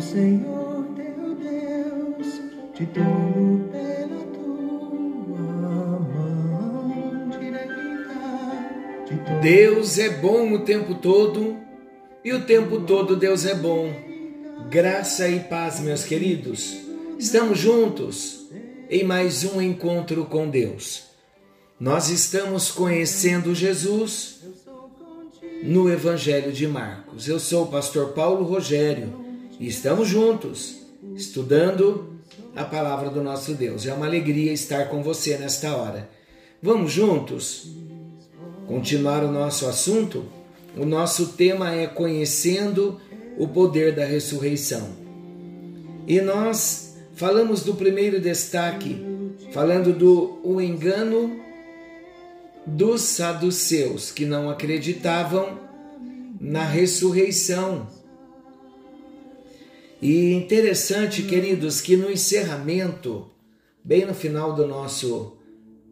Senhor teu Deus te tomou pela tua mão direita. Deus é bom o tempo todo e o tempo todo Deus é bom. Graça e paz, meus queridos. Estamos juntos em mais um encontro com Deus. Nós estamos conhecendo Jesus no Evangelho de Marcos. Eu sou o pastor Paulo Rogério e estamos juntos estudando a palavra do nosso Deus. É uma alegria estar com você nesta hora. Vamos juntos continuar o nosso assunto? O nosso tema é conhecendo o poder da ressurreição. E nós falamos do primeiro destaque, falando do o engano dos saduceus que não acreditavam na ressurreição. E interessante, queridos, que no encerramento, bem no final do nosso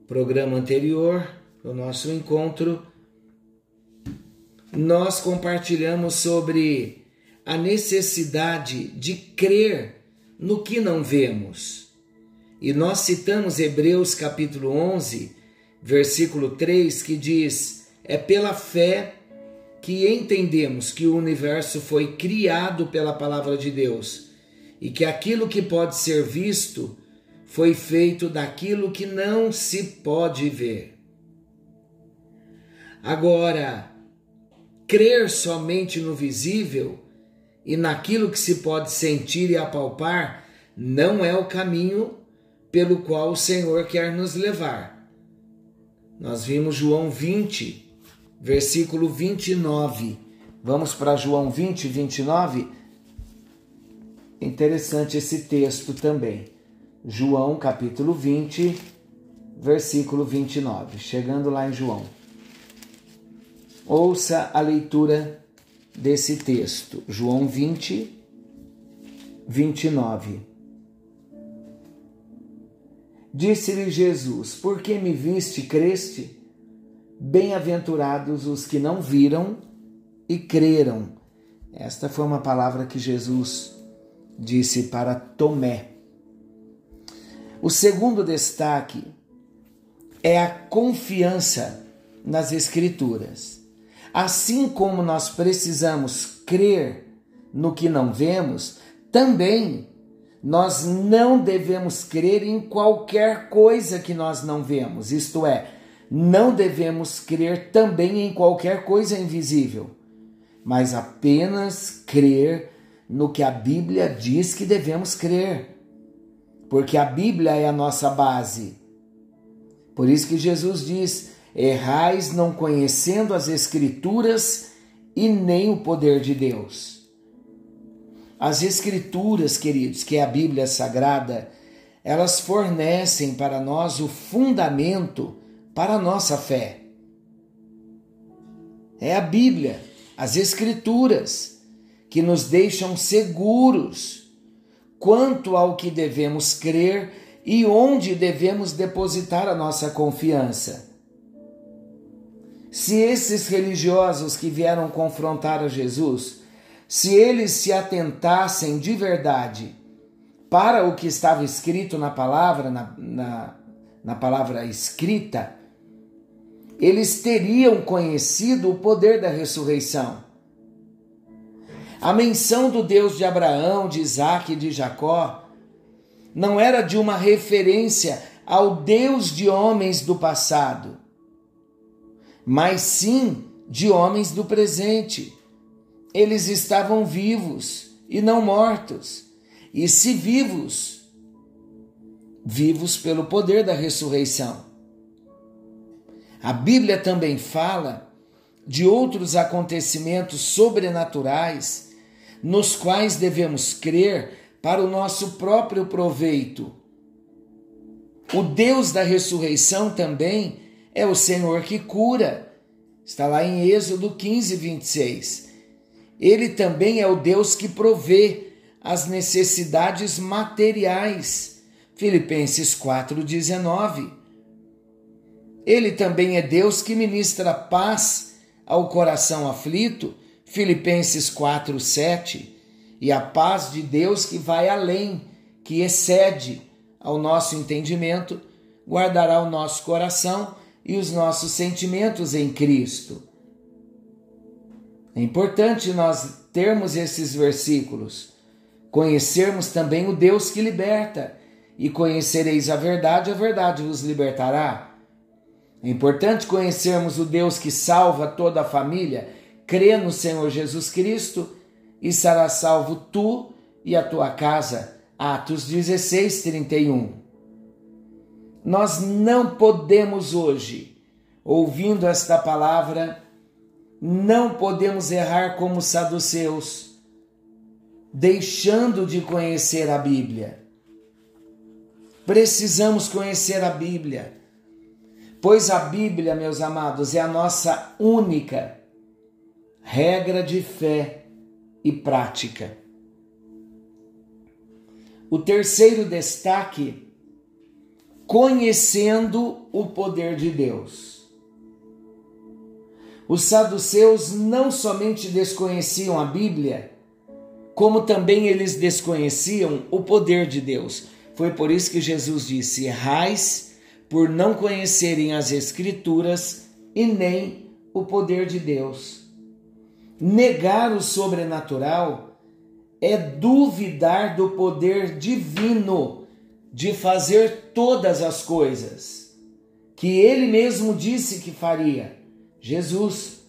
programa anterior, do nosso encontro, nós compartilhamos sobre a necessidade de crer no que não vemos. E nós citamos Hebreus capítulo 11, versículo 3, que diz: É pela fé que entendemos que o universo foi criado pela palavra de Deus e que aquilo que pode ser visto foi feito daquilo que não se pode ver. Agora, crer somente no visível e naquilo que se pode sentir e apalpar não é o caminho pelo qual o Senhor quer nos levar. Nós vimos João 20, versículo 29. Vamos para João 20, 29? Interessante esse texto também. João capítulo 20, versículo 29. Chegando lá em João. Ouça a leitura desse texto. João 20, 29. Disse-lhe Jesus: Por que me viste creste? Bem-aventurados os que não viram e creram. Esta foi uma palavra que Jesus disse para Tomé. O segundo destaque é a confiança nas Escrituras. Assim como nós precisamos crer no que não vemos, também nós não devemos crer em qualquer coisa que nós não vemos, isto é, não devemos crer também em qualquer coisa invisível, mas apenas crer no que a Bíblia diz que devemos crer, porque a Bíblia é a nossa base. Por isso que Jesus diz: errais não conhecendo as Escrituras e nem o poder de Deus. As Escrituras, queridos, que é a Bíblia Sagrada, elas fornecem para nós o fundamento para a nossa fé. É a Bíblia, as Escrituras, que nos deixam seguros quanto ao que devemos crer e onde devemos depositar a nossa confiança. Se esses religiosos que vieram confrontar a Jesus se eles se atentassem de verdade para o que estava escrito na palavra, na, na, na palavra escrita, eles teriam conhecido o poder da ressurreição. A menção do Deus de Abraão, de Isaac e de Jacó não era de uma referência ao Deus de homens do passado, mas sim de homens do presente eles estavam vivos e não mortos. E se vivos, vivos pelo poder da ressurreição. A Bíblia também fala de outros acontecimentos sobrenaturais nos quais devemos crer para o nosso próprio proveito. O Deus da ressurreição também é o Senhor que cura. Está lá em Êxodo 15, 26. Ele também é o Deus que provê as necessidades materiais. Filipenses 4:19. Ele também é Deus que ministra paz ao coração aflito. Filipenses 4:7. E a paz de Deus que vai além, que excede ao nosso entendimento, guardará o nosso coração e os nossos sentimentos em Cristo. É importante nós termos esses versículos, conhecermos também o Deus que liberta, e conhecereis a verdade, a verdade vos libertará. É importante conhecermos o Deus que salva toda a família, crê no Senhor Jesus Cristo e será salvo tu e a tua casa. Atos 16, 31. Nós não podemos hoje, ouvindo esta palavra, não podemos errar como saduceus, deixando de conhecer a Bíblia. Precisamos conhecer a Bíblia, pois a Bíblia, meus amados, é a nossa única regra de fé e prática. O terceiro destaque, conhecendo o poder de Deus. Os saduceus não somente desconheciam a Bíblia, como também eles desconheciam o poder de Deus. Foi por isso que Jesus disse: Errais por não conhecerem as Escrituras e nem o poder de Deus. Negar o sobrenatural é duvidar do poder divino de fazer todas as coisas que ele mesmo disse que faria. Jesus,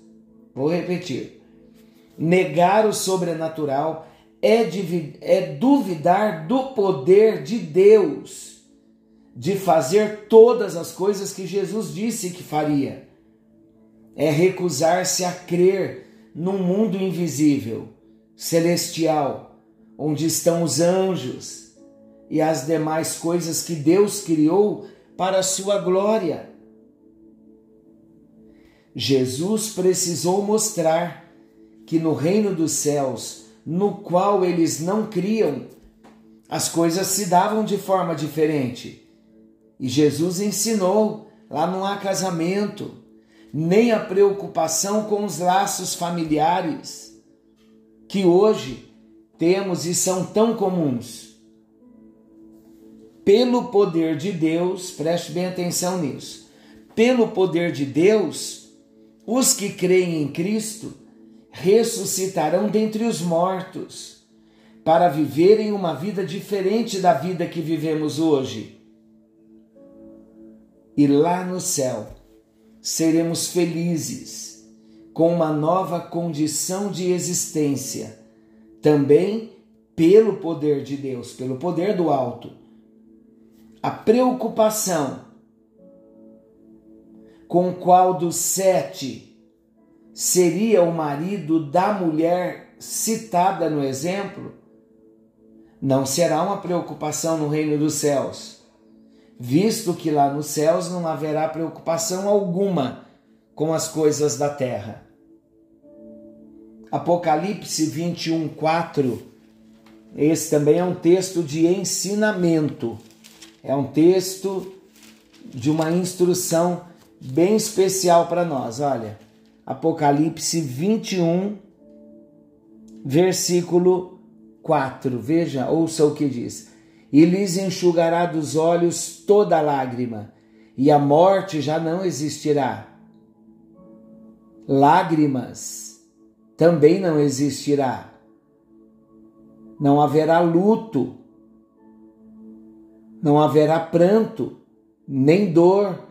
vou repetir: negar o sobrenatural é, é duvidar do poder de Deus de fazer todas as coisas que Jesus disse que faria. É recusar-se a crer num mundo invisível, celestial, onde estão os anjos e as demais coisas que Deus criou para a sua glória. Jesus precisou mostrar que no reino dos céus, no qual eles não criam, as coisas se davam de forma diferente. E Jesus ensinou: lá não há casamento, nem a preocupação com os laços familiares que hoje temos e são tão comuns. Pelo poder de Deus, preste bem atenção nisso. Pelo poder de Deus, os que creem em Cristo ressuscitarão dentre os mortos para viverem uma vida diferente da vida que vivemos hoje. E lá no céu, seremos felizes com uma nova condição de existência, também pelo poder de Deus, pelo poder do alto. A preocupação com qual dos sete seria o marido da mulher citada no exemplo, não será uma preocupação no reino dos céus visto que lá nos céus não haverá preocupação alguma com as coisas da terra. Apocalipse 21, 4. Esse também é um texto de ensinamento, é um texto de uma instrução bem especial para nós. Olha, Apocalipse 21, versículo 4. Veja, ouça o que diz e lhes enxugará dos olhos toda lágrima, e a morte já não existirá. Lágrimas também não existirá. Não haverá luto, não haverá pranto, nem dor,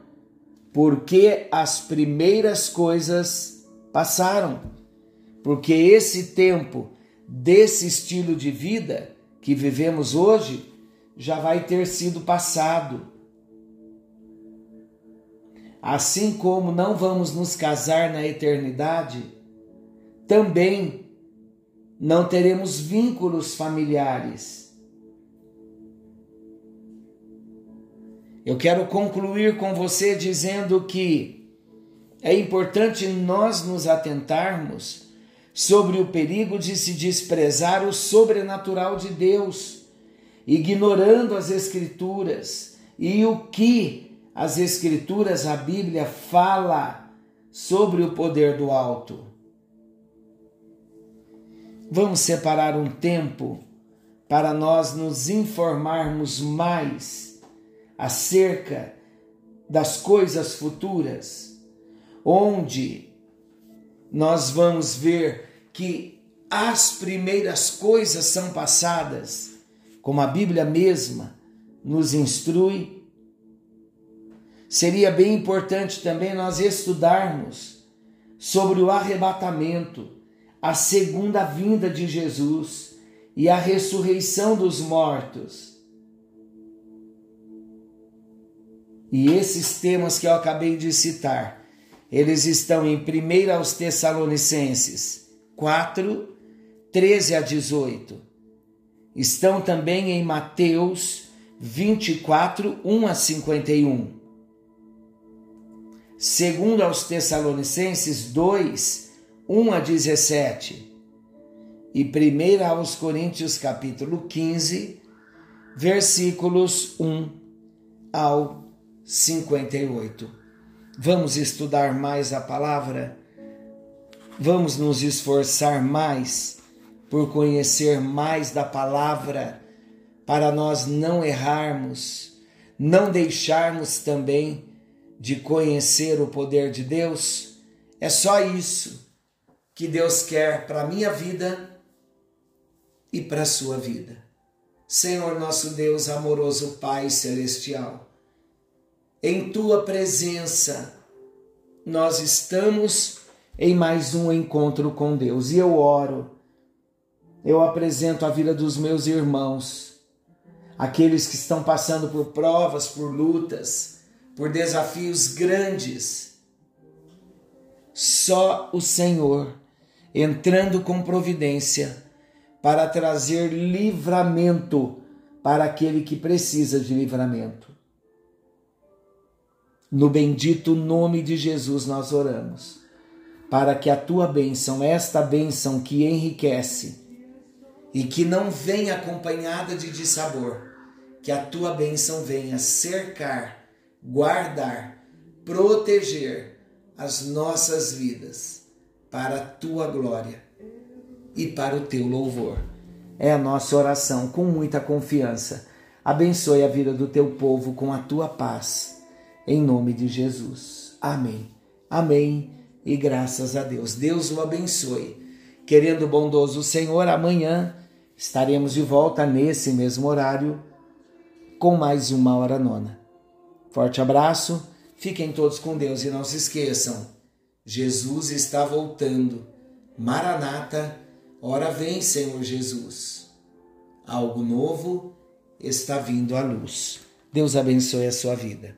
porque as primeiras coisas passaram. Porque esse tempo desse estilo de vida que vivemos hoje já vai ter sido passado. Assim como não vamos nos casar na eternidade, também não teremos vínculos familiares. Eu quero concluir com você dizendo que é importante nós nos atentarmos sobre o perigo de se desprezar o sobrenatural de Deus ignorando as Escrituras e o que as Escrituras, a Bíblia, fala sobre o poder do alto. vamos separar um tempo para nós nos informarmos mais acerca das coisas futuras, onde nós vamos ver que as primeiras coisas são passadas, como a Bíblia mesma nos instrui. Seria bem importante também nós estudarmos sobre o arrebatamento, a segunda vinda de Jesus e a ressurreição dos mortos. E esses temas que eu acabei de citar, eles estão em 1 aos Tessalonicenses 4, 13 a 18. Estão também em Mateus 24, 1 a 51. Segundo aos Tessalonicenses 2, 1 a 17. E 1 aos Coríntios capítulo 15, versículos 1 ao 58. Vamos estudar mais a palavra? Vamos nos esforçar mais por conhecer mais da palavra, para nós não errarmos, não deixarmos também de conhecer o poder de Deus? É só isso que Deus quer para a minha vida e para a sua vida. Senhor nosso Deus, amoroso Pai celestial, em tua presença, nós estamos em mais um encontro com Deus. E eu oro, eu apresento a vida dos meus irmãos, aqueles que estão passando por provas, por lutas, por desafios grandes. Só o Senhor entrando com providência para trazer livramento para aquele que precisa de livramento. No bendito nome de Jesus nós oramos, para que a tua bênção, esta bênção que enriquece e que não vem acompanhada de dissabor, que a tua bênção venha cercar, guardar, proteger as nossas vidas para a tua glória e para o teu louvor. É a nossa oração com muita confiança. Abençoe a vida do teu povo com a tua paz em nome de Jesus. Amém. Amém. E graças a Deus. Deus o abençoe. Querendo bondoso Senhor, amanhã estaremos de volta nesse mesmo horário com mais uma hora nona. Forte abraço. Fiquem todos com Deus e não se esqueçam. Jesus está voltando. Maranata, ora vem, Senhor Jesus. Algo novo está vindo à luz. Deus abençoe a sua vida.